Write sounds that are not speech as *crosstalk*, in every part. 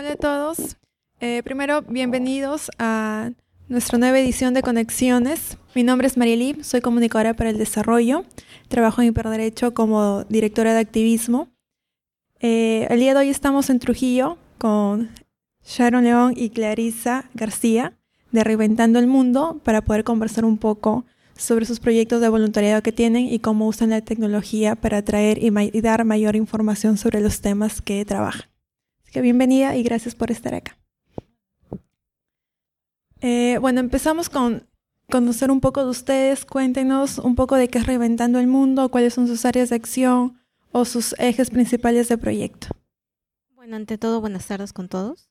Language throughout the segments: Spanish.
Hola a todos. Eh, primero, bienvenidos a nuestra nueva edición de Conexiones. Mi nombre es Marielí, soy comunicadora para el desarrollo. Trabajo en Hiperderecho como directora de activismo. Eh, el día de hoy estamos en Trujillo con Sharon León y Clarisa García de Reinventando el Mundo para poder conversar un poco sobre sus proyectos de voluntariado que tienen y cómo usan la tecnología para atraer y, y dar mayor información sobre los temas que trabajan. Así bienvenida y gracias por estar acá. Eh, bueno, empezamos con conocer un poco de ustedes. Cuéntenos un poco de qué es Reinventando el Mundo, cuáles son sus áreas de acción o sus ejes principales de proyecto. Bueno, ante todo, buenas tardes con todos.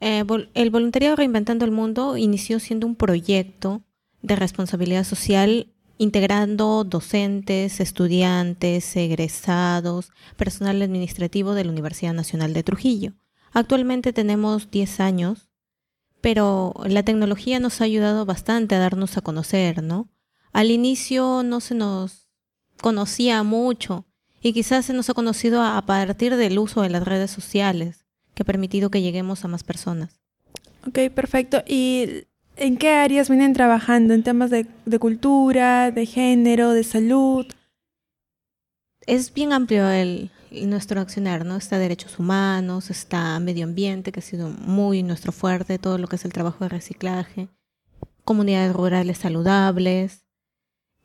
Eh, el voluntariado Reinventando el Mundo inició siendo un proyecto de responsabilidad social integrando docentes, estudiantes, egresados, personal administrativo de la Universidad Nacional de Trujillo. Actualmente tenemos 10 años pero la tecnología nos ha ayudado bastante a darnos a conocer, ¿no? Al inicio no se nos conocía mucho y quizás se nos ha conocido a partir del uso de las redes sociales, que ha permitido que lleguemos a más personas. Ok, perfecto. ¿Y en qué áreas vienen trabajando? ¿En temas de, cultura, de género, de salud? Es bien amplio el, nuestro accionar, ¿no? Está derechos humanos, está medio ambiente, que ha sido muy nuestro fuerte, todo lo que es el trabajo de reciclaje, comunidades rurales saludables,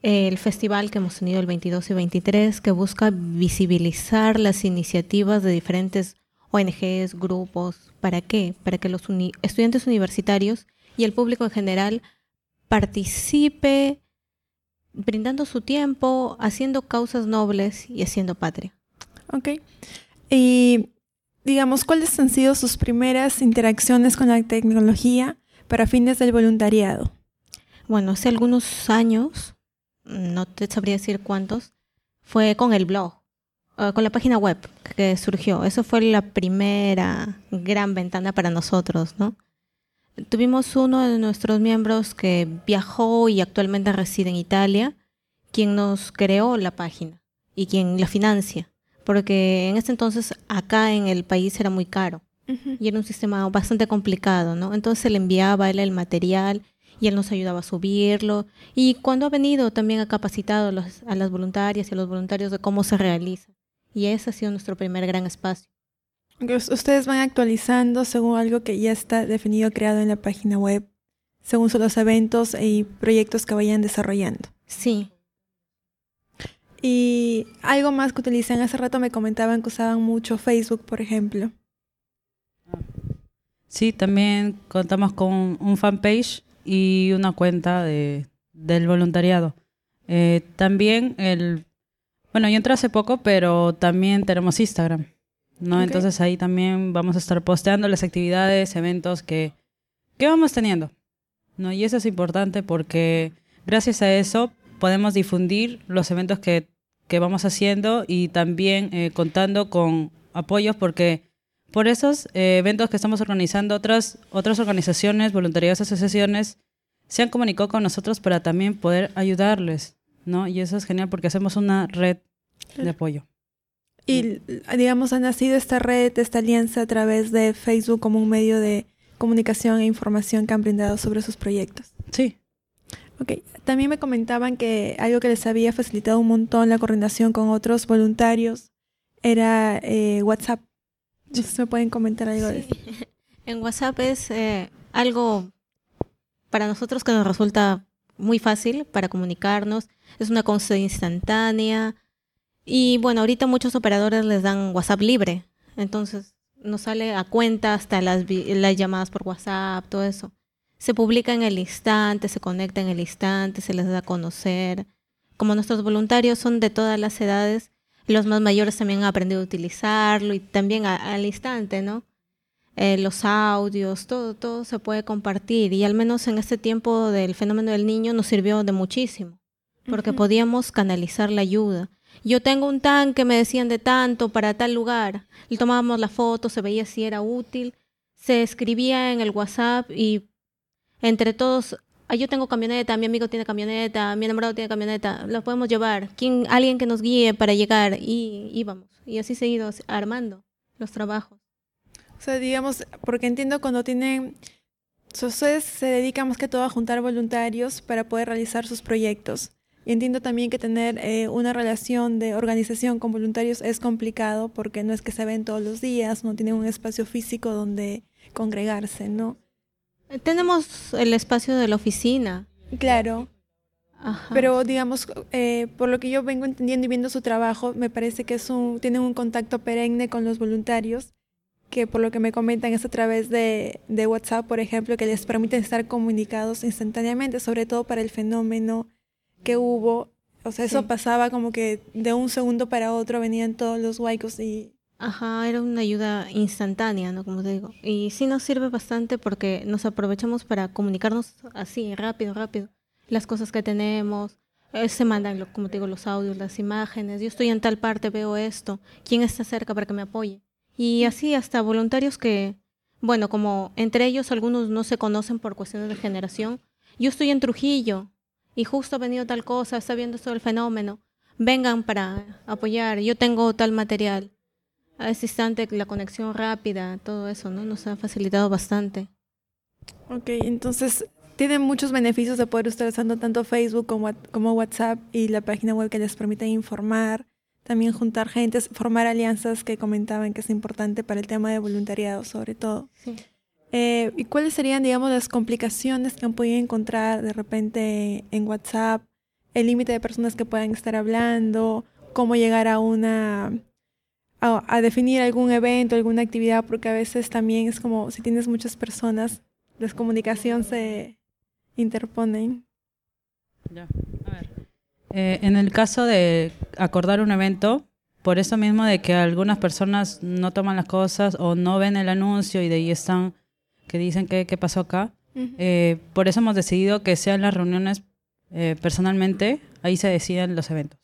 el festival que hemos tenido el 22 y 23, que busca visibilizar las iniciativas de diferentes ONGs, grupos, ¿para qué? Para que los estudiantes universitarios y el público en general participe brindando su tiempo, haciendo causas nobles y haciendo patria. Ok. Y digamos, ¿cuáles han sido sus primeras interacciones con la tecnología para fines del voluntariado? Bueno, hace algunos años, no te sabría decir cuántos, fue con el blog, eh, con la página web que surgió. Eso fue la primera gran ventana para nosotros, ¿no? Tuvimos uno de nuestros miembros que viajó y actualmente reside en Italia, quien nos creó la página y quien la financia porque en ese entonces acá en el país era muy caro y era un sistema bastante complicado, ¿no? Entonces le enviaba él el material y él nos ayudaba a subirlo y cuando ha venido también ha capacitado a las voluntarias y a los voluntarios de cómo se realiza y ese ha sido nuestro primer gran espacio. Ustedes van actualizando según algo que ya está definido, creado en la página web, según los eventos y proyectos que vayan desarrollando. Sí, y algo más que utilizan, hace rato me comentaban que usaban mucho Facebook, por ejemplo. Sí, también contamos con un fanpage y una cuenta de, del voluntariado. Eh, también el, bueno, yo entré hace poco, pero también tenemos Instagram, ¿no? Entonces ahí también vamos a estar posteando las actividades, eventos que, que vamos teniendo, ¿no? Y eso es importante porque gracias a eso podemos difundir los eventos que que vamos haciendo y también eh, contando con apoyos porque por esos eh, eventos que estamos organizando, otras, otras organizaciones, voluntarias, asociaciones, se han comunicado con nosotros para también poder ayudarles, ¿no? Y eso es genial porque hacemos una red de apoyo. Y, digamos, ha nacido esta red, esta alianza a través de Facebook como un medio de comunicación e información que han brindado sobre sus proyectos. Sí, Ok, también me comentaban que algo que les había facilitado un montón la coordinación con otros voluntarios era eh, WhatsApp. No sé si me pueden comentar algo de eso. *laughs* En WhatsApp es eh, algo para nosotros que nos resulta muy fácil para comunicarnos. Es una cosa instantánea. Y bueno, ahorita muchos operadores les dan WhatsApp libre. Entonces nos sale a cuenta hasta las, las llamadas por WhatsApp, todo eso se publica en el instante, se conecta en el instante, se les da a conocer. Como nuestros voluntarios son de todas las edades, los más mayores también han aprendido a utilizarlo y también al instante, ¿no? Eh, los audios, todo, todo se puede compartir y al menos en este tiempo del fenómeno del niño nos sirvió de muchísimo, porque podíamos canalizar la ayuda. Yo tengo un tanque, me decían de tanto para tal lugar, y tomábamos la foto, se veía si era útil, se escribía en el WhatsApp y entre todos, yo tengo camioneta, mi amigo tiene camioneta, mi enamorado tiene camioneta, lo podemos llevar, ¿Quién, alguien que nos guíe para llegar y íbamos. Y así seguido armando los trabajos. O sea, digamos, porque entiendo cuando tienen, ustedes se dedican más que todo a juntar voluntarios para poder realizar sus proyectos. Y entiendo también que tener eh, una relación de organización con voluntarios es complicado porque no es que se ven todos los días, no tienen un espacio físico donde congregarse, ¿no? Tenemos el espacio de la oficina. Claro. Pero digamos, eh, por lo que yo vengo entendiendo y viendo su trabajo, me parece que es un, tienen un contacto perenne con los voluntarios, que por lo que me comentan es a través de, de WhatsApp, por ejemplo, que les permite estar comunicados instantáneamente, sobre todo para el fenómeno que hubo. O sea, eso pasaba como que de un segundo para otro venían todos los huaicos y... Ajá, era una ayuda instantánea, ¿no? Como te digo. Y sí nos sirve bastante porque nos aprovechamos para comunicarnos así, rápido, rápido las cosas que tenemos. Eh, se mandan, como te digo, los audios, las imágenes. Yo estoy en tal parte, veo esto. ¿Quién está cerca para que me apoye? Y así hasta voluntarios que, bueno, como entre ellos algunos no se conocen por cuestiones de generación. Yo estoy en Trujillo y justo ha venido tal cosa, está viendo todo el fenómeno. Vengan para apoyar. Yo tengo tal material. A ese instante la conexión rápida, todo eso, ¿no? Nos ha facilitado bastante. Ok, entonces tienen muchos beneficios de poder estar usando tanto Facebook como, como WhatsApp y la página web que les permite informar, también juntar gente, formar alianzas que comentaban que es importante para el tema de voluntariado sobre todo. Eh, ¿Y cuáles serían, digamos, las complicaciones que han podido encontrar de repente en WhatsApp? El límite de personas que puedan estar hablando, cómo llegar a una a, definir algún evento, alguna actividad, porque a veces también es como si tienes muchas personas, la comunicación se, interponen. Ya, a ver. Eh, en el caso de acordar un evento, por eso mismo de que algunas personas no toman las cosas o no ven el anuncio y de ahí están que dicen que qué pasó acá, eh, por eso hemos decidido que sean las reuniones eh, personalmente, ahí se deciden los eventos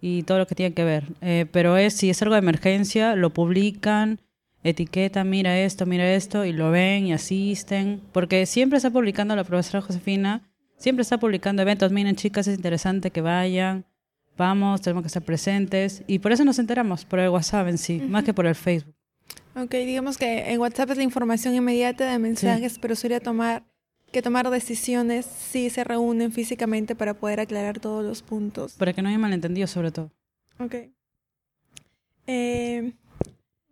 y todo lo que tiene que ver. pero es si es algo de emergencia, lo publican etiqueta, mira esto, mira esto, y lo ven y asisten, porque siempre está publicando la profesora Josefina, siempre está publicando eventos, miren chicas, es interesante que vayan, vamos, tenemos que estar presentes, y por eso nos enteramos, por el WhatsApp en sí, más que por el Facebook. Ok, digamos que en WhatsApp es la información inmediata de mensajes, pero sería tomar que tomar decisiones si se reúnen físicamente para poder aclarar todos los puntos. Para que no haya malentendido sobre todo. Ok. Eh,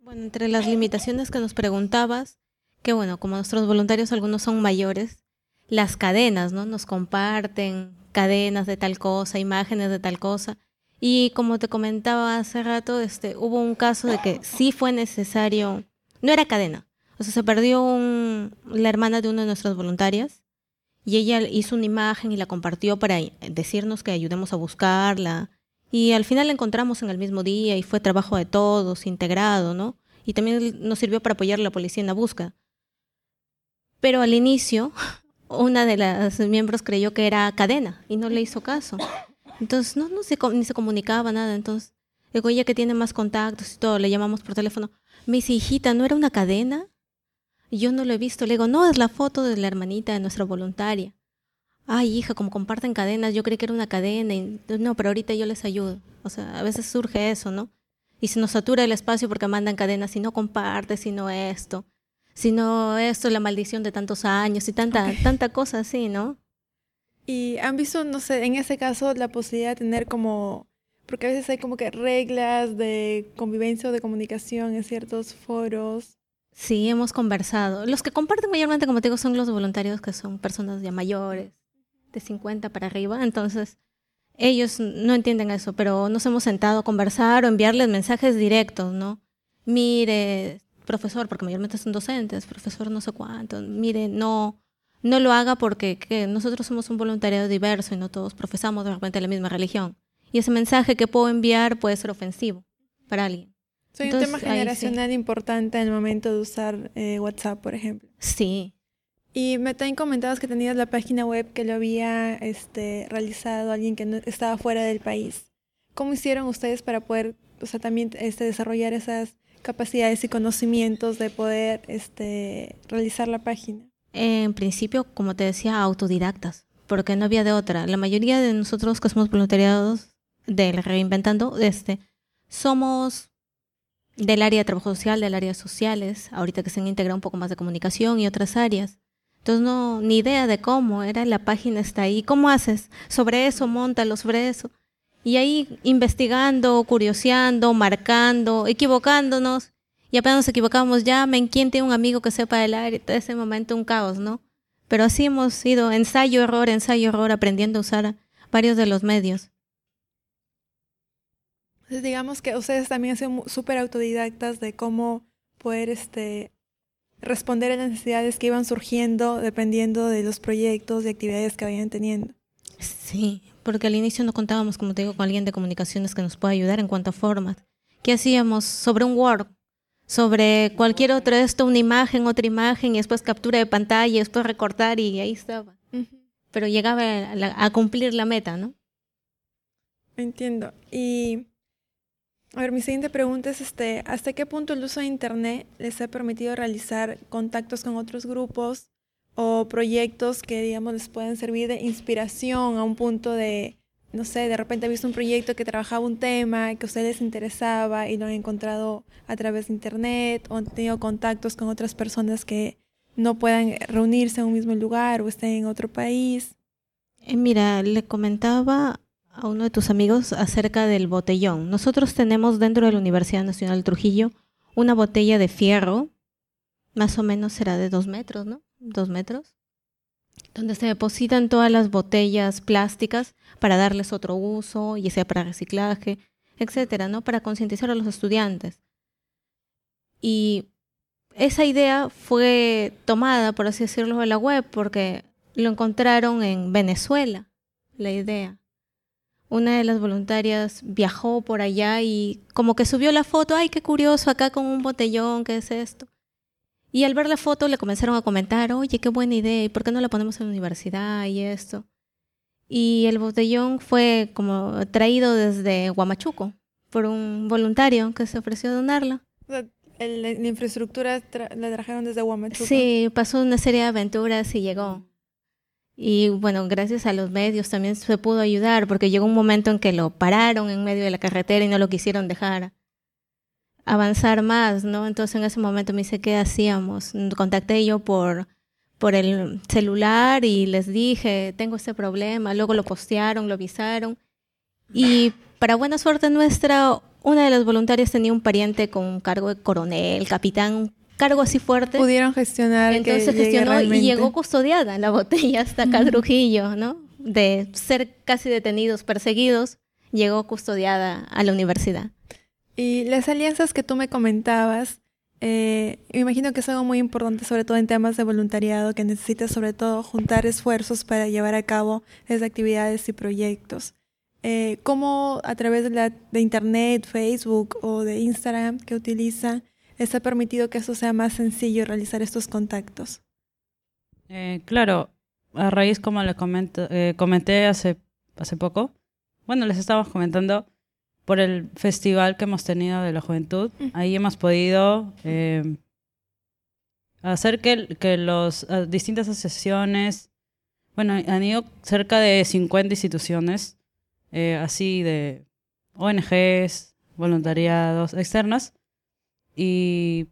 bueno, entre las limitaciones que nos preguntabas, que bueno, como nuestros voluntarios algunos son mayores, las cadenas, ¿no? Nos comparten cadenas de tal cosa, imágenes de tal cosa. Y como te comentaba hace rato, este, hubo un caso de que sí fue necesario, no era cadena, o sea, se perdió un, la hermana de una de nuestras voluntarias y ella hizo una imagen y la compartió para decirnos que ayudemos a buscarla y al final la encontramos en el mismo día y fue trabajo de todos, integrado, ¿no? Y también nos sirvió para apoyar a la policía en la búsqueda. Pero al inicio, *laughs* una de las miembros creyó que era cadena y no le hizo caso. Entonces, no, no se, ni se comunicaba nada. Entonces, digo, ella que tiene más contactos y todo, le llamamos por teléfono. Me dice, hijita, ¿no era una cadena? Yo no lo he visto. Le digo, no, es la foto de la hermanita de nuestra voluntaria ay hija, como comparten cadenas, yo creí que era una cadena, y, no, pero ahorita yo les ayudo. O sea, a veces surge eso, ¿no? Y se nos satura el espacio porque mandan cadenas, si no compartes, si no esto, si no esto, la maldición de tantos años y tanta, tanta cosa así, ¿no? Y han visto, no sé, en ese caso la posibilidad de tener como, porque a veces hay como que reglas de convivencia o de comunicación en ciertos foros. Sí, hemos conversado. Los que comparten mayormente, como te digo, son los voluntarios que son personas ya mayores de 50 para arriba, entonces ellos no entienden eso, pero nos hemos sentado a conversar o enviarles mensajes directos, ¿no? Mire, profesor, porque mayormente son docentes, profesor no sé cuánto, mire, no, no lo haga porque nosotros somos un voluntariado diverso y no todos profesamos de repente la misma religión. Y ese mensaje que puedo enviar puede ser ofensivo para alguien. Soy un tema generacional importante en el momento de usar eh, WhatsApp, por ejemplo. Sí, y me también comentabas que tenías la página web que lo había este, realizado alguien que no, estaba fuera del país. ¿Cómo hicieron ustedes para poder, o sea, también este, desarrollar esas capacidades y conocimientos de poder este, realizar la página? En principio, como te decía, autodidactas, porque no había de otra. La mayoría de nosotros que somos voluntariados de Reinventando, este, somos del área de trabajo social, del área de sociales, ahorita que se han integrado un poco más de comunicación y otras áreas. Entonces, no, ni idea de cómo, era la página está ahí. ¿Cómo haces? Sobre eso, montalo sobre eso. Y ahí investigando, curioseando, marcando, equivocándonos. Y apenas nos equivocamos, llamen, ¿quién tiene un amigo que sepa del área? En ese momento un caos, ¿no? Pero así hemos ido ensayo, error, ensayo, error, aprendiendo a usar varios de los medios. Entonces, digamos que ustedes también han sido súper autodidactas de cómo poder este, responder a las necesidades que iban surgiendo dependiendo de los proyectos y actividades que vayan teniendo. Sí, porque al inicio no contábamos, como te digo, con alguien de comunicaciones que nos pueda ayudar en cuanto a formas. ¿Qué hacíamos? Sobre un Word, sobre cualquier otro esto, una imagen, otra imagen, y después captura de pantalla, y después recortar, y ahí estaba. Pero llegaba a, a cumplir la meta, ¿no? Entiendo. Y a ver, mi siguiente pregunta es este, ¿hasta qué punto el uso de internet les ha permitido realizar contactos con otros grupos o proyectos que digamos les pueden servir de inspiración a un punto de no sé, de repente han visto un proyecto que trabajaba un tema que a ustedes les interesaba y lo han encontrado a través de internet o han tenido contactos con otras personas que no puedan reunirse en un mismo lugar o estén en otro país. Eh, mira, le comentaba a uno de tus amigos acerca del botellón. Nosotros tenemos dentro de la Universidad Nacional Trujillo una botella de fierro, más o menos será de dos metros, ¿no? Dos metros, donde se depositan todas las botellas plásticas para darles otro uso, ya sea para reciclaje, etcétera, ¿no? Para concientizar a los estudiantes. Y esa idea fue tomada, por así decirlo, de la web, porque lo encontraron en Venezuela, la idea una de las voluntarias viajó por allá y como que subió la foto, ay, qué curioso, acá con un botellón, ¿qué es esto? Y al ver la foto le comenzaron a comentar, oye, qué buena idea, ¿y por qué no la ponemos en la universidad y esto? Y el botellón fue como traído desde Huamachuco por un voluntario que se ofreció a donarlo. la infraestructura la trajeron desde Huamachuco. Sí, pasó una serie de aventuras y llegó. Y bueno, gracias a los medios también se pudo ayudar, porque llegó un momento en que lo pararon en medio de la carretera y no lo quisieron dejar avanzar más, ¿no? Entonces en ese momento me dice, ¿qué hacíamos? Contacté yo por, por el celular y les dije, tengo este problema, luego lo postearon, lo avisaron. Y para buena suerte nuestra, una de las voluntarias tenía un pariente con un cargo de coronel, capitán, cargo así fuerte. Pudieron gestionar. Entonces gestionó y llegó custodiada la botella hasta acá Trujillo, ¿no? De ser casi detenidos, perseguidos, llegó custodiada a la universidad. Y las alianzas que tú me comentabas, eh, me imagino que es algo muy importante, sobre todo en temas de voluntariado, que necesitas sobre todo juntar esfuerzos para llevar a cabo esas actividades y proyectos. Eh, ¿Cómo a través de, la, de Internet, Facebook o de Instagram que utilizan, les ha permitido que eso sea más sencillo realizar estos contactos? Eh, claro, a raíz, como le comento, eh, comenté hace, hace poco, bueno, les estábamos comentando por el festival que hemos tenido de la juventud. Ahí hemos podido eh, hacer que, que las distintas asociaciones, bueno, han ido cerca de 50 instituciones, así de ONGs, voluntariados externas, y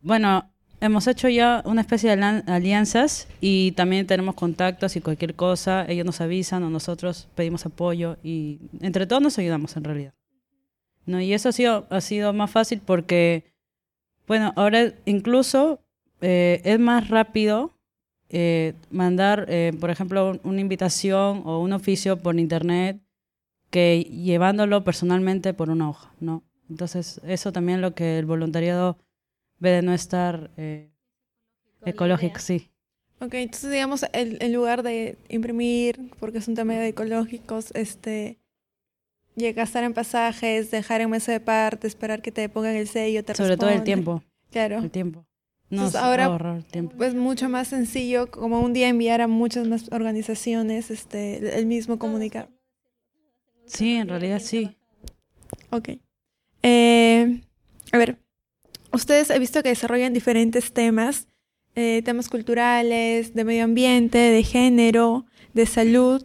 bueno, hemos hecho ya una especie de alianzas y también tenemos contactos y cualquier cosa, ellos nos avisan o nosotros pedimos apoyo y entre todos nos ayudamos en realidad. ¿No? Y eso ha sido, ha sido más fácil porque, bueno, ahora incluso eh, es más rápido eh, mandar, eh, por ejemplo, una invitación o un oficio por internet que llevándolo personalmente por una hoja, ¿no? Entonces, eso también lo que el voluntariado ve de no estar eh, ecológico, sí. Ok, entonces digamos, el, en lugar de imprimir, porque es un tema de ecológicos, este, gastar en pasajes, dejar en mesa de parte, esperar que te pongan el sello, te Sobre todo el tiempo. Claro. El tiempo. No, ahora tiempo. es mucho más sencillo, como un día enviar a muchas más organizaciones este, el mismo comunicar. Sí, en realidad sí. Ok. Eh, a ver, ustedes he visto que desarrollan diferentes temas, eh, temas culturales, de medio ambiente, de género, de salud.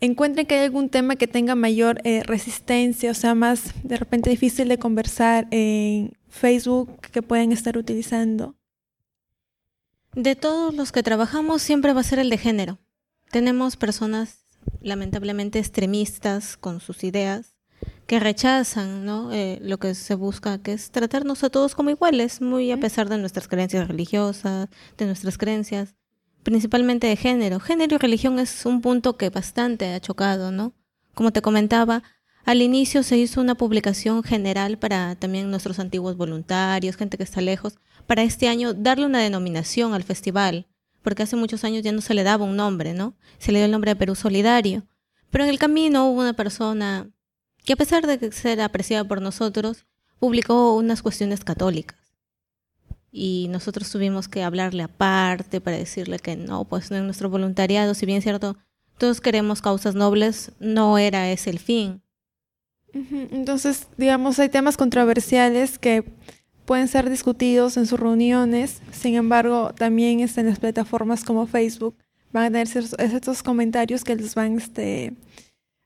¿Encuentran que hay algún tema que tenga mayor eh, resistencia, o sea, más de repente difícil de conversar en Facebook que pueden estar utilizando? De todos los que trabajamos siempre va a ser el de género. Tenemos personas lamentablemente extremistas con sus ideas que rechazan ¿no? Eh, lo que se busca, que es tratarnos a todos como iguales, muy a pesar de nuestras creencias religiosas, de nuestras creencias, principalmente de género. Género y religión es un punto que bastante ha chocado, ¿no? Como te comentaba, al inicio se hizo una publicación general para también nuestros antiguos voluntarios, gente que está lejos, para este año darle una denominación al festival, porque hace muchos años ya no se le daba un nombre, ¿no? Se le dio el nombre de Perú Solidario. Pero en el camino hubo una persona que a pesar de ser apreciada por nosotros, publicó unas cuestiones católicas. Y nosotros tuvimos que hablarle aparte para decirle que no, pues en nuestro voluntariado, si bien es cierto, todos queremos causas nobles, no era ese el fin. Entonces, digamos, hay temas controversiales que pueden ser discutidos en sus reuniones, sin embargo, también en las plataformas como Facebook van a tener estos comentarios que les van este,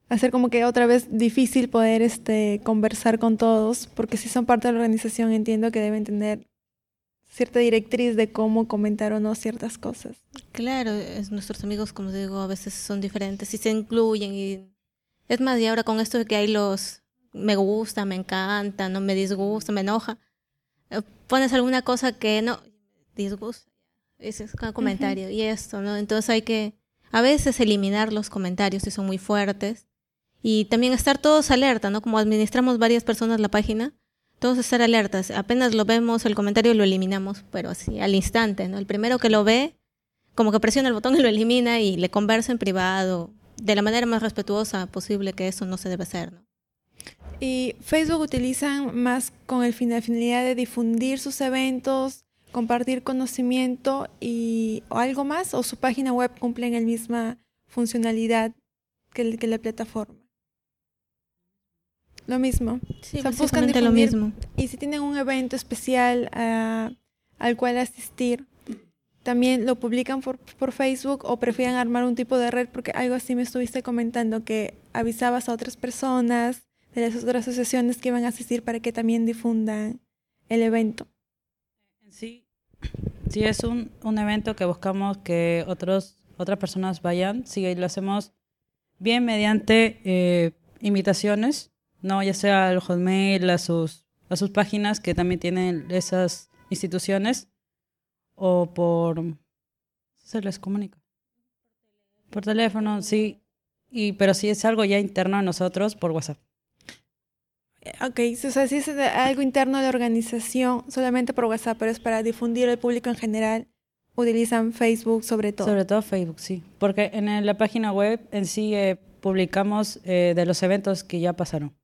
hacer como que otra vez difícil poder este, conversar con todos, porque si son parte de la organización entiendo que deben tener cierta directriz de cómo comentar o no ciertas cosas. Claro, nuestros amigos, como digo, a veces son diferentes y se incluyen y es más, y ahora con esto de que hay los me gusta, me encanta, no me disgusta, me enoja, eh, pones alguna cosa que no disgusta, ese es un comentario y esto, ¿no? Entonces hay que a veces eliminar los comentarios si son muy fuertes y también estar todos alerta, ¿no? Como administramos varias personas la página, todos estar alertas. Apenas lo vemos, el comentario lo eliminamos, pero así, al instante, ¿no? El primero que lo ve, como que presiona el botón y lo elimina y le conversa en privado, de la manera más respetuosa posible, que eso no se debe hacer, ¿no? ¿Y Facebook utilizan más con el la finalidad de difundir sus eventos, compartir conocimiento y o algo más? ¿O su página web cumple en la misma funcionalidad que la plataforma? Lo mismo. Sí, buscan lo mismo. Y si tienen un evento especial ah, al cual asistir, también lo publican por, por, Facebook o prefieren armar un tipo de red, porque algo así me estuviste comentando, que avisabas a otras personas de las otras asociaciones que iban a asistir para que también difundan el evento. Sí, sí es un, un evento que buscamos que otros, otras personas vayan, sí, lo hacemos bien mediante eh, invitaciones no, ya sea al Hotmail, a sus, a sus páginas que también tienen esas instituciones, o por... se les comunica. Por teléfono, sí. Y, pero si es algo ya interno a nosotros, por WhatsApp. Ok, o sea, si es algo interno de la organización, solamente por WhatsApp, pero es para difundir al público en general, utilizan Facebook sobre todo. Sobre todo Facebook, sí. Porque en la página web en sí eh, publicamos eh, de los eventos que ya pasaron.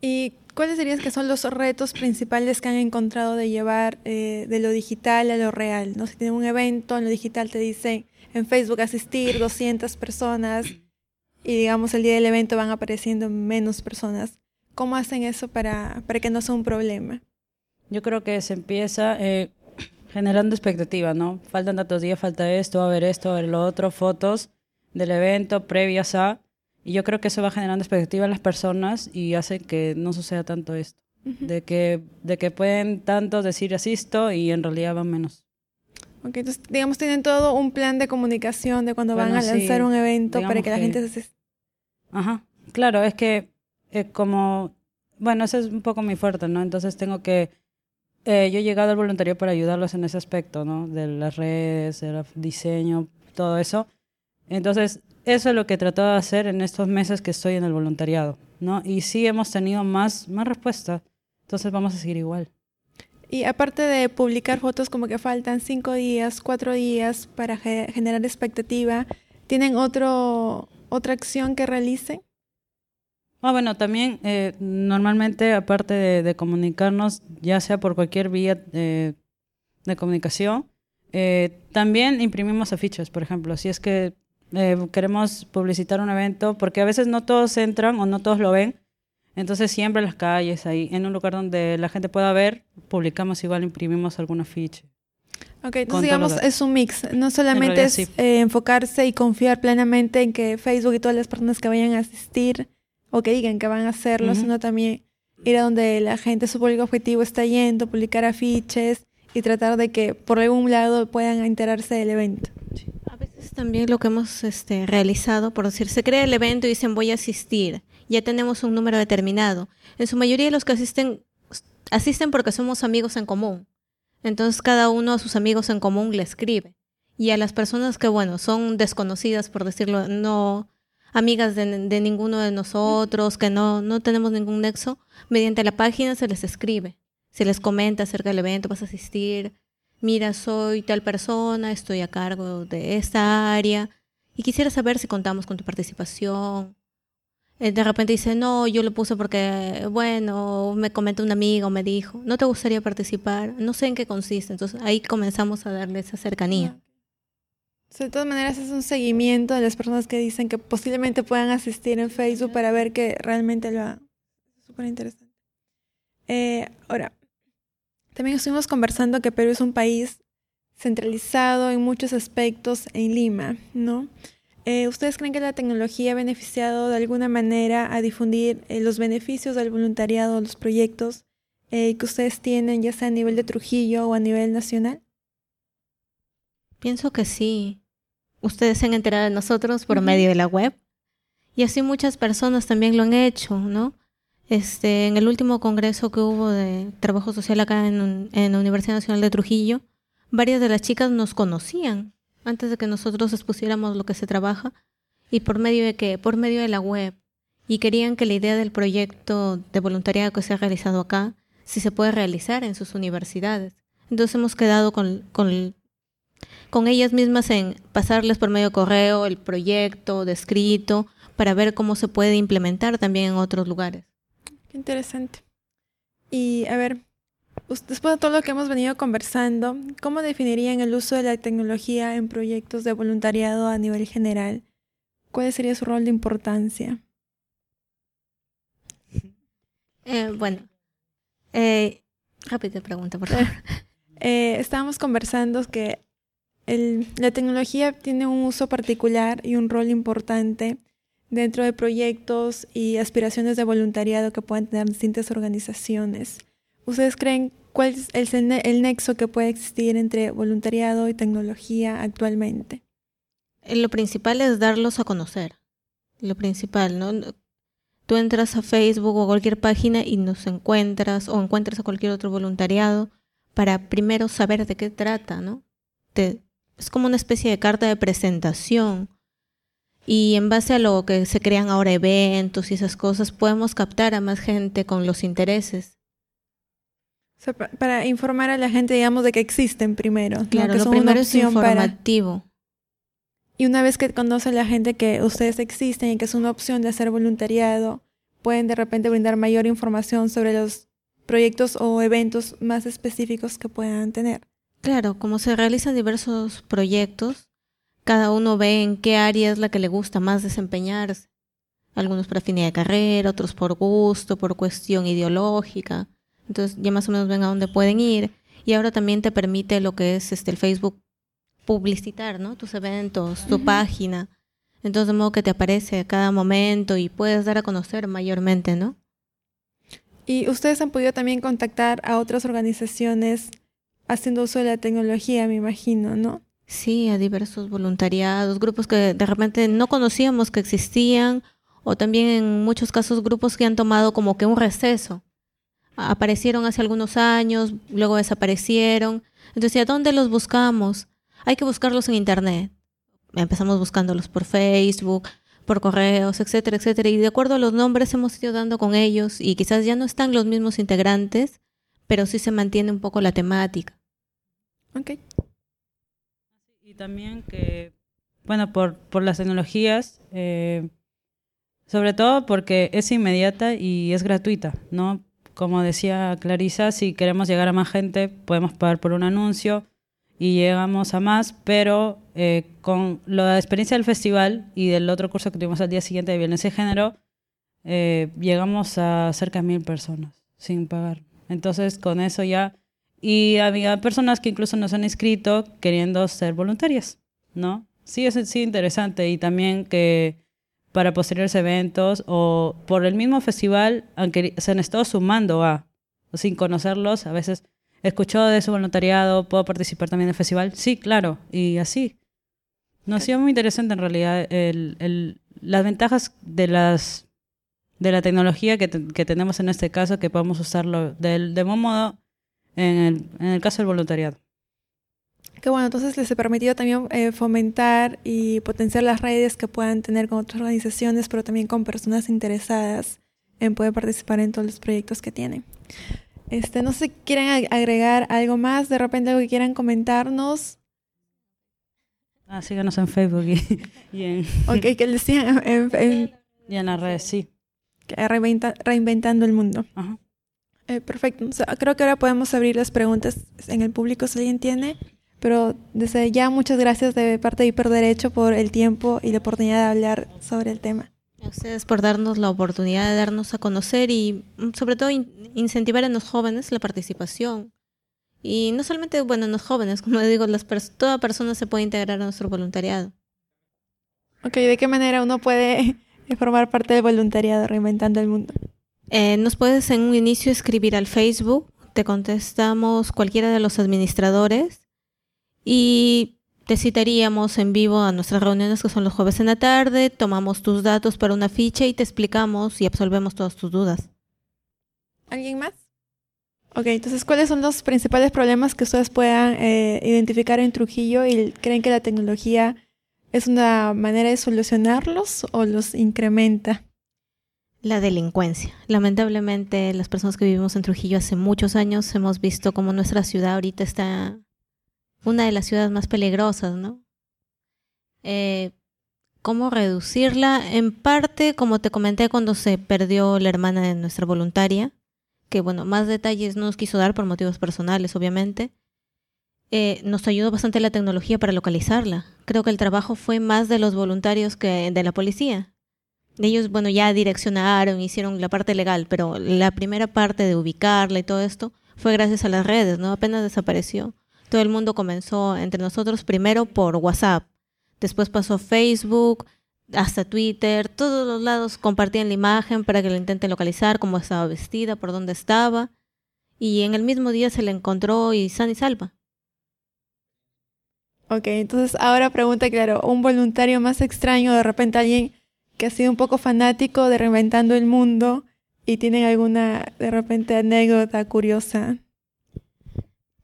¿Y cuáles dirías que son los retos principales que han encontrado de llevar eh, de lo digital a lo real? ¿no? Si tienen un evento, en lo digital te dicen en Facebook asistir 200 personas y digamos el día del evento van apareciendo menos personas. ¿Cómo hacen eso para, para que no sea un problema? Yo creo que se empieza eh, *coughs* generando expectativa, ¿no? Faltan tantos días, falta esto, a ver esto, a ver lo otro, fotos del evento previas a y yo creo que eso va generando expectativa en las personas y hace que no suceda tanto esto. de, que, de que pueden tanto decir asisto y en realidad van menos. Ok, entonces digamos tienen todo un plan de comunicación de cuando van a lanzar un evento para que, la gente se... Ajá, claro, es que eh, como, bueno, eso es un poco mi fuerte, ¿no? Entonces tengo que, eh, yo he llegado al voluntario para ayudarlos en ese aspecto, ¿no? De las redes, del diseño, todo eso. Entonces eso es lo que he tratado de hacer en estos meses que estoy en el voluntariado, ¿no? Y sí hemos tenido más, más respuesta, entonces vamos a seguir igual. Y aparte de publicar fotos como que faltan cinco días, cuatro días para generar expectativa, ¿tienen otro, otra acción que realicen? Ah, bueno, también eh, normalmente, aparte de, comunicarnos, ya sea por cualquier vía eh, de comunicación, eh, también imprimimos afiches, por ejemplo. Si es que eh, queremos publicitar un evento, porque a veces no todos entran o no todos lo ven. Entonces siempre en las calles, ahí, en un lugar donde la gente pueda ver, publicamos igual, imprimimos algún afiche. Ok, entonces digamos es un mix, no solamente es eh, enfocarse y confiar plenamente en que Facebook y todas las personas que vayan a asistir o que digan que van a hacerlo, sino también ir a donde la gente, su público objetivo está yendo, publicar afiches y tratar de que por algún lado puedan enterarse del evento. Veces también lo que hemos este, realizado, por decir, se crea el evento y dicen voy a asistir, ya tenemos un número determinado. En su mayoría los que asisten, asisten porque somos amigos en común. Entonces cada uno a sus amigos en común le escribe. Y a las personas que, bueno, son desconocidas, por decirlo, no amigas de, de ninguno de nosotros, que no, no tenemos ningún nexo, mediante la página se les escribe. Se les comenta acerca del evento, vas a asistir, mira, soy tal persona, estoy a cargo de esta área y quisiera saber si contamos con tu participación. Eh, de repente dice, no, yo lo puse porque, bueno, me comentó un amigo, me dijo, ¿no te gustaría participar? No sé en qué consiste. Entonces ahí comenzamos a darle esa cercanía. de todas maneras es un seguimiento de las personas que dicen que posiblemente puedan asistir en Facebook para ver que realmente lo hagan. Súper interesante. Eh, ahora, también estuvimos conversando que Perú es un país centralizado en muchos aspectos en Lima, ¿no? Eh, ¿Ustedes creen que la tecnología ha beneficiado de alguna manera a difundir eh, los beneficios del voluntariado, los proyectos eh, que ustedes tienen, ya sea a nivel de Trujillo o a nivel nacional? Pienso que sí. Ustedes se han enterado de nosotros por medio de la web y así muchas personas también lo han hecho, ¿no? Este, en el último congreso que hubo de trabajo social acá en, la Universidad Nacional de Trujillo, varias de las chicas nos conocían antes de que nosotros expusiéramos lo que se trabaja y por medio de que por medio de la web y querían que la idea del proyecto de voluntariado que se ha realizado acá si se puede realizar en sus universidades. Entonces hemos quedado con, con, con ellas mismas en pasarles por medio de correo el proyecto descrito para ver cómo se puede implementar también en otros lugares. Qué interesante. Y a ver, después de todo lo que hemos venido conversando, ¿cómo definirían el uso de la tecnología en proyectos de voluntariado a nivel general? ¿Cuál sería su rol de importancia? Eh, bueno, eh, rápida pregunta, por favor. *laughs* Eh, estábamos conversando que el, la tecnología tiene un uso particular y un rol importante dentro de proyectos y aspiraciones de voluntariado que puedan tener distintas organizaciones. ¿Ustedes creen cuál es el, el nexo que puede existir entre voluntariado y tecnología actualmente? Eh, lo principal es darlos a conocer. Lo principal, ¿no? Tú entras a Facebook o a cualquier página y nos encuentras o encuentras a cualquier otro voluntariado para primero saber de qué trata, ¿no? Es como una especie de carta de presentación y en base a lo que se crean ahora eventos y esas cosas, podemos captar a más gente con los intereses. para informar a la gente, digamos, de que existen primero. Claro, lo primero es informativo. Y una vez que conoce la gente que ustedes existen y que es una opción de hacer voluntariado, pueden de repente brindar mayor información sobre los proyectos o eventos más específicos que puedan tener. Claro, como se realizan diversos proyectos, cada uno ve en qué área es la que le gusta más desempeñarse. Algunos por afinidad de carrera, otros por gusto, por cuestión ideológica. Entonces ya más o menos ven a dónde pueden ir. Y ahora también te permite lo que es este el Facebook publicitar, ¿no? Tus eventos, tu página. Entonces de modo que te aparece a cada momento y puedes dar a conocer mayormente, ¿no? Y ustedes han podido también contactar a otras organizaciones haciendo uso de la tecnología, me imagino, ¿no? Sí, a diversos voluntariados, grupos que de repente no conocíamos que existían, o también en muchos casos grupos que han tomado como que un receso. Aparecieron hace algunos años, luego desaparecieron. Entonces, ¿a dónde los buscamos? Hay que buscarlos en Internet. Empezamos buscándolos por Facebook, por correos, etcétera, etcétera. Y de acuerdo a los nombres hemos ido dando con ellos y quizás ya no están los mismos integrantes, pero sí se mantiene un poco la temática. Okay también que, bueno, por, por las tecnologías, eh, sobre todo porque es inmediata y es gratuita, ¿no? Como decía Clarisa, si queremos llegar a más gente, podemos pagar por un anuncio y llegamos a más, pero eh, con la experiencia del festival y del otro curso que tuvimos al día siguiente de violencia de género, eh, llegamos a cerca de mil personas sin pagar. Entonces, con eso ya y había personas que incluso nos han inscrito queriendo ser voluntarias, ¿no? Sí, es sí interesante y también que para posteriores eventos o por el mismo festival, aunque se han estado sumando a, sin conocerlos, a veces he escuchado de su voluntariado, puedo participar también en el festival, sí, claro, y así. Nos ha sido muy interesante en realidad el, el, las ventajas de las de la tecnología que, que, tenemos en este caso, que podemos usarlo del, de modo en el, en el caso del voluntariado. Que bueno, entonces les he permitido también eh, fomentar y potenciar las redes que puedan tener con otras organizaciones, pero también con personas interesadas en poder participar en todos los proyectos que tienen. Este, no sé si quieren agregar algo más, de repente algo que quieran comentarnos. Ah, síganos en Facebook y, *laughs* y en... Ok, que les sigan en, en, y en las redes, sí. Reinventa, reinventando el mundo. Ajá. Eh, perfecto. O sea, creo que ahora podemos abrir las preguntas en el público si alguien tiene. Pero desde ya muchas gracias de parte de Hiperderecho por el tiempo y la oportunidad de hablar sobre el tema. A ustedes por darnos la oportunidad de darnos a conocer y mm, sobre todo in incentivar en los jóvenes la participación. Y no solamente, bueno, en los jóvenes, *laughs* como digo, las pers toda persona se puede integrar a nuestro voluntariado. Ok, ¿de qué manera uno puede *laughs* formar parte del voluntariado Reinventando el Mundo? Eh, nos puedes en un inicio escribir al Facebook, te contestamos cualquiera de los administradores y te citaríamos en vivo a nuestras reuniones que son los jueves en la tarde, tomamos tus datos para una ficha y te explicamos y absolvemos todas tus dudas. ¿Alguien más? Ok, entonces, ¿cuáles son los principales problemas que ustedes puedan eh, identificar en Trujillo y creen que la tecnología es una manera de solucionarlos o los incrementa? La delincuencia. Lamentablemente, las personas que vivimos en Trujillo hace muchos años hemos visto cómo nuestra ciudad ahorita está una de las ciudades más peligrosas, ¿no? Eh, ¿Cómo reducirla? En parte, como te comenté cuando se perdió la hermana de nuestra voluntaria, que bueno, más detalles no nos quiso dar por motivos personales, obviamente. Eh, nos ayudó bastante la tecnología para localizarla. Creo que el trabajo fue más de los voluntarios que de la policía. Ellos, bueno, ya direccionaron, hicieron la parte legal, pero la primera parte de ubicarla y todo esto fue gracias a las redes, ¿no? Apenas desapareció. Todo el mundo comenzó entre nosotros primero por WhatsApp, después pasó Facebook, hasta Twitter, todos los lados compartían la imagen para que lo intenten localizar, cómo estaba vestida, por dónde estaba, y en el mismo día se le encontró y san y salva. Ok, entonces ahora pregunta, claro, un voluntario más extraño, de repente alguien que ha sido un poco fanático de Reinventando el Mundo y tienen alguna, de repente, anécdota curiosa.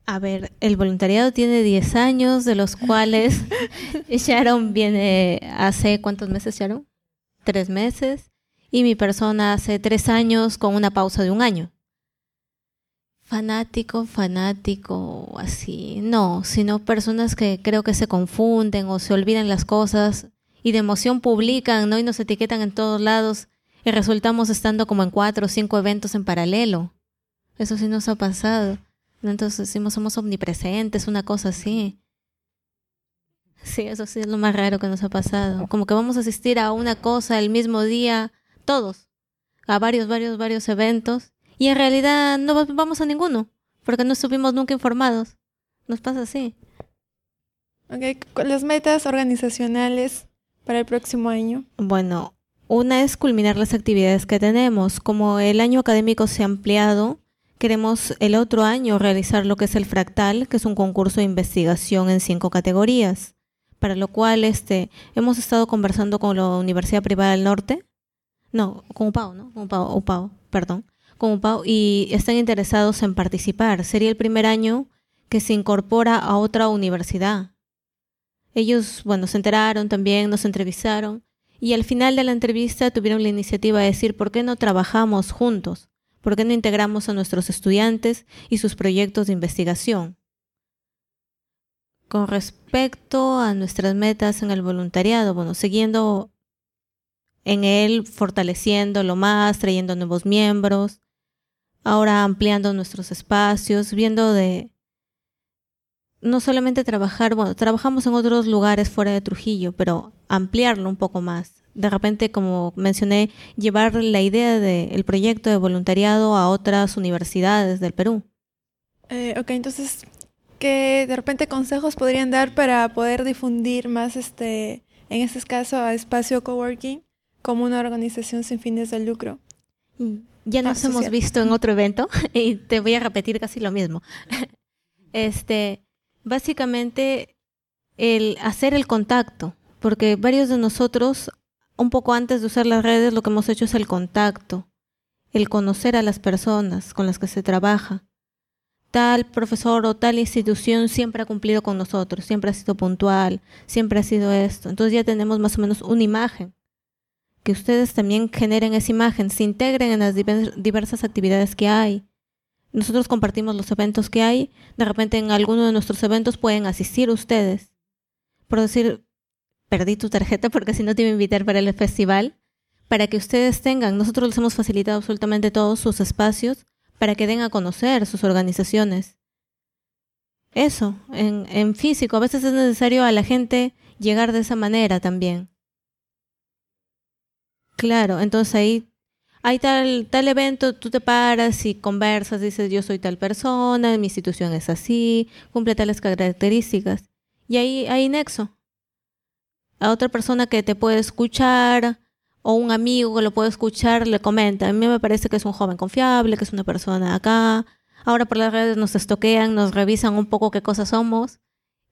A ver, el voluntariado tiene 10 años, de los cuales *laughs* Sharon viene hace cuántos meses, Sharon? Tres meses. Y mi persona hace tres años con una pausa de un año. Fanático, fanático, así. No, sino personas que creo que se confunden o se olvidan las cosas y de emoción publican, ¿no? Y nos etiquetan en todos lados y resultamos estando como en cuatro o cinco eventos en paralelo. Eso sí nos ha pasado. Entonces decimos somos omnipresentes, una cosa así. Sí, eso sí es lo más raro que nos ha pasado. Como que vamos a asistir a una cosa el mismo día, todos, a varios, varios, varios eventos, y en realidad no vamos a ninguno, porque no estuvimos nunca informados. Nos pasa así. Ok, las metas organizacionales para el próximo año. Bueno, una es culminar las actividades que tenemos. Como el año académico se ha ampliado, Queremos el otro año realizar lo que es el Fractal, que es un concurso de investigación en cinco categorías, para lo cual este, hemos estado conversando con la Universidad Privada del Norte, no, con UPAO, ¿no? Con UPAO, UPAO perdón, con UPAO, y están interesados en participar. Sería el primer año que se incorpora a otra universidad. Ellos, bueno, se enteraron también, nos entrevistaron, y al final de la entrevista tuvieron la iniciativa de decir, ¿por qué no trabajamos juntos? ¿Por qué no integramos a nuestros estudiantes y sus proyectos de investigación? Con respecto a nuestras metas en el voluntariado, bueno, siguiendo en él, fortaleciéndolo más, trayendo nuevos miembros, ahora ampliando nuestros espacios, viendo de no solamente trabajar, bueno, trabajamos en otros lugares fuera de Trujillo, pero ampliarlo un poco más, de repente, como mencioné, llevar la idea del proyecto de voluntariado a otras universidades del Perú. Eh, ok, entonces, ¿qué de repente consejos podrían dar para poder difundir más, este, en este caso, a espacio coworking, como una organización sin fines de lucro. Ya nos hemos visto en otro evento *laughs* y te voy a repetir casi lo mismo. *laughs* Este, básicamente el hacer el contacto, porque varios de nosotros, un poco antes de usar las redes, lo que hemos hecho es el contacto, el conocer a las personas con las que se trabaja. Tal profesor o tal institución siempre ha cumplido con nosotros, siempre ha sido puntual, siempre ha sido esto. Entonces ya tenemos más o menos una imagen que ustedes también generen esa imagen, se integren en las diversas actividades que hay. Nosotros compartimos los eventos que hay, de repente en alguno de nuestros eventos pueden asistir ustedes. Por decir, perdí tu tarjeta porque si no te iba a invitar para el festival, para que ustedes tengan, nosotros les hemos facilitado absolutamente todos sus espacios para que den a conocer sus organizaciones. Eso, en, en físico, a veces es necesario a la gente llegar de esa manera también. Claro, entonces ahí hay tal, tal evento, tú te paras y conversas, dices yo soy tal persona, mi institución es así, cumple tales características. Y ahí hay nexo. A otra persona que te puede escuchar o un amigo que lo puede escuchar le comenta, a mí me parece que es un joven confiable, que es una persona acá. Ahora por las redes nos estoquean, nos revisan un poco qué cosas somos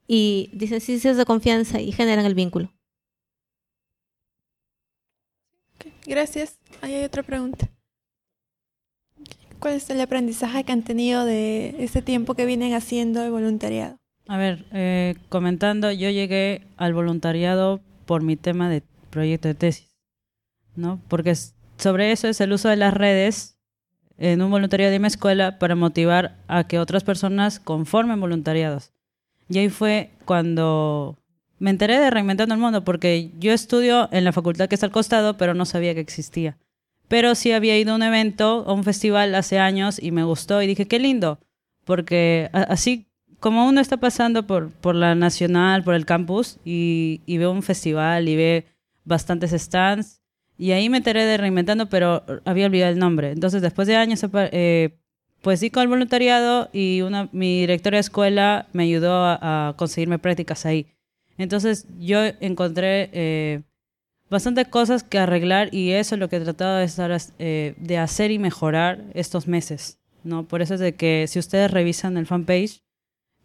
y dicen sí, sí es de confianza y generan el vínculo. Gracias. Ahí hay otra pregunta. ¿Cuál es el aprendizaje que han tenido de este tiempo que vienen haciendo el voluntariado? A ver, eh, comentando, yo llegué al voluntariado por mi tema de proyecto de tesis, ¿no? Porque sobre eso es el uso de las redes en un voluntariado de mi escuela para motivar a que otras personas conformen voluntariados. Y ahí fue cuando me enteré de Reinventando el Mundo porque yo estudio en la facultad que está al costado, pero no sabía que existía. Pero sí había ido a un evento, a un festival hace años y me gustó y dije, qué lindo, porque así como uno está pasando por, por la nacional, por el campus y, y ve un festival y ve bastantes stands, y ahí me enteré de Reinventando, pero había olvidado el nombre. Entonces, después de años, eh, pues sí con el voluntariado y una, mi directora de escuela me ayudó a, a conseguirme prácticas ahí. Entonces yo encontré eh, bastantes cosas que arreglar y eso es lo que he tratado de, estar, eh, de hacer y mejorar estos meses. ¿no? Por eso es de que si ustedes revisan el fanpage,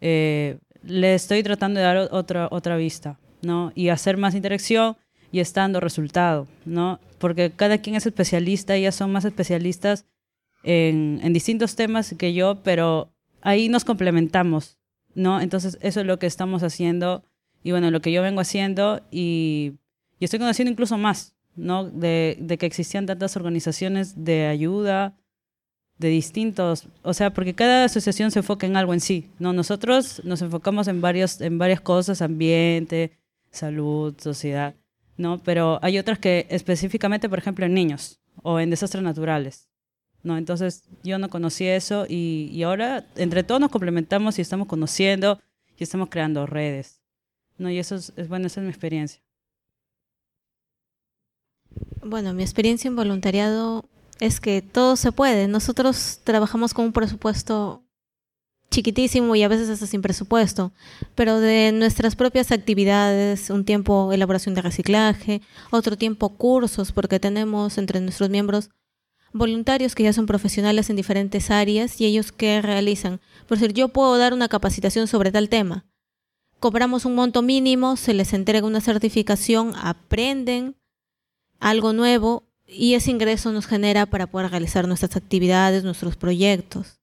eh, le estoy tratando de dar otra, otra vista ¿no? y hacer más interacción y estando resultado, ¿no? Porque cada quien es especialista, ellas son más especialistas en, en distintos temas que yo, pero ahí nos complementamos, ¿no? Entonces eso es lo que estamos haciendo y bueno, lo que yo vengo haciendo y, estoy conociendo incluso más, ¿no? De, de, que existían tantas organizaciones de ayuda, de distintos, o sea, porque cada asociación se enfoca en algo en sí, ¿no? Nosotros nos enfocamos en, varios, en varias cosas, ambiente, salud, sociedad, ¿no? Pero hay otras que específicamente, por ejemplo, en niños o en desastres naturales, ¿no? Entonces yo no conocía eso y ahora entre todos nos complementamos y estamos conociendo y estamos creando redes. No, y eso es, bueno, esa es mi experiencia. Bueno, mi experiencia en voluntariado es que todo se puede. Nosotros trabajamos con un presupuesto chiquitísimo y a veces hasta sin presupuesto, pero de nuestras propias actividades, un tiempo elaboración de reciclaje, otro tiempo cursos, porque tenemos entre nuestros miembros voluntarios que ya son profesionales en diferentes áreas y ellos que realizan. Por decir, yo puedo dar una capacitación sobre tal tema, cobramos un monto mínimo, se les entrega una certificación, aprenden algo nuevo y ese ingreso nos genera para poder realizar nuestras actividades, nuestros proyectos.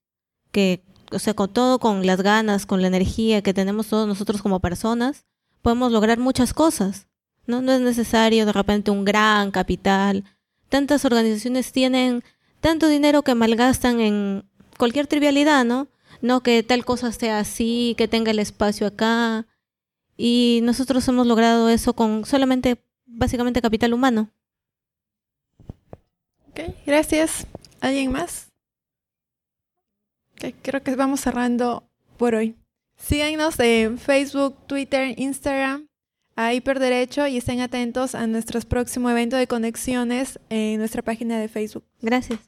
Que, o sea, con todo, con las ganas, con la energía que tenemos todos nosotros como personas, podemos lograr muchas cosas. No, no es necesario de repente un gran capital. Tantas organizaciones tienen tanto dinero que malgastan en cualquier trivialidad, ¿no? No que tal cosa sea así, que tenga el espacio acá. Y nosotros hemos logrado eso con solamente, básicamente, capital humano. Ok, gracias. ¿Alguien más? Okay, creo que vamos cerrando por hoy. Síganos en Facebook, Twitter, Instagram, a Hiperderecho y estén atentos a nuestro próximo evento de conexiones en nuestra página de Facebook. Gracias.